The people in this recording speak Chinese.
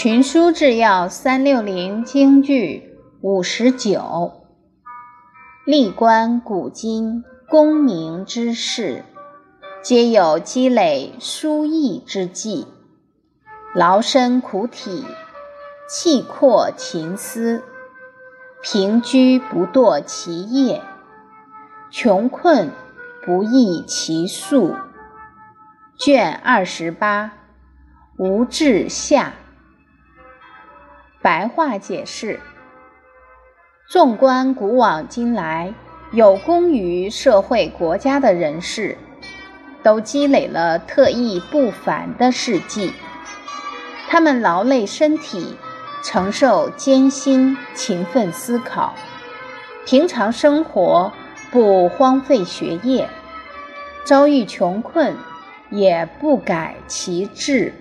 群书治要三六零京剧五十九，历观古今功名之事，皆有积累书艺之际，劳身苦体，气阔勤思，平居不堕其业，穷困不易其速。卷二十八，吴志下。白话解释：纵观古往今来，有功于社会国家的人士，都积累了特异不凡的事迹。他们劳累身体，承受艰辛，勤奋思考，平常生活不荒废学业，遭遇穷困。也不改其志。